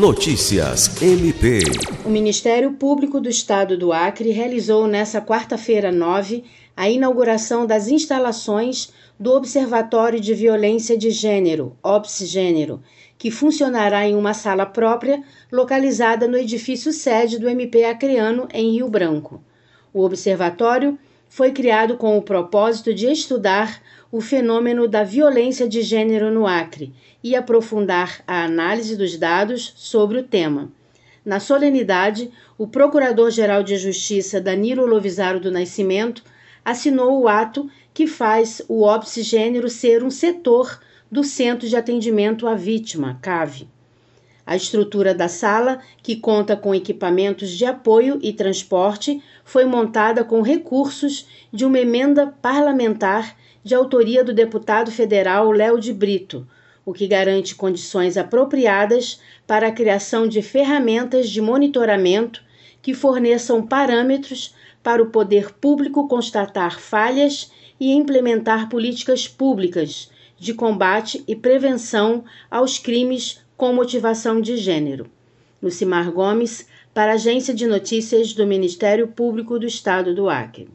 Notícias MP. O Ministério Público do Estado do Acre realizou nesta quarta-feira 9 a inauguração das instalações do Observatório de Violência de Gênero, OPS Gênero, que funcionará em uma sala própria localizada no edifício sede do MP Acreano, em Rio Branco. O observatório foi criado com o propósito de estudar o fenômeno da violência de gênero no Acre e aprofundar a análise dos dados sobre o tema. Na solenidade, o Procurador-Geral de Justiça Danilo Lovisaro do Nascimento assinou o ato que faz o óbice gênero ser um setor do Centro de Atendimento à Vítima, CAVE. A estrutura da sala, que conta com equipamentos de apoio e transporte, foi montada com recursos de uma emenda parlamentar de autoria do deputado federal Léo de Brito, o que garante condições apropriadas para a criação de ferramentas de monitoramento que forneçam parâmetros para o poder público constatar falhas e implementar políticas públicas de combate e prevenção aos crimes com motivação de gênero. Lucimar Gomes, para a Agência de Notícias do Ministério Público do Estado do Acre.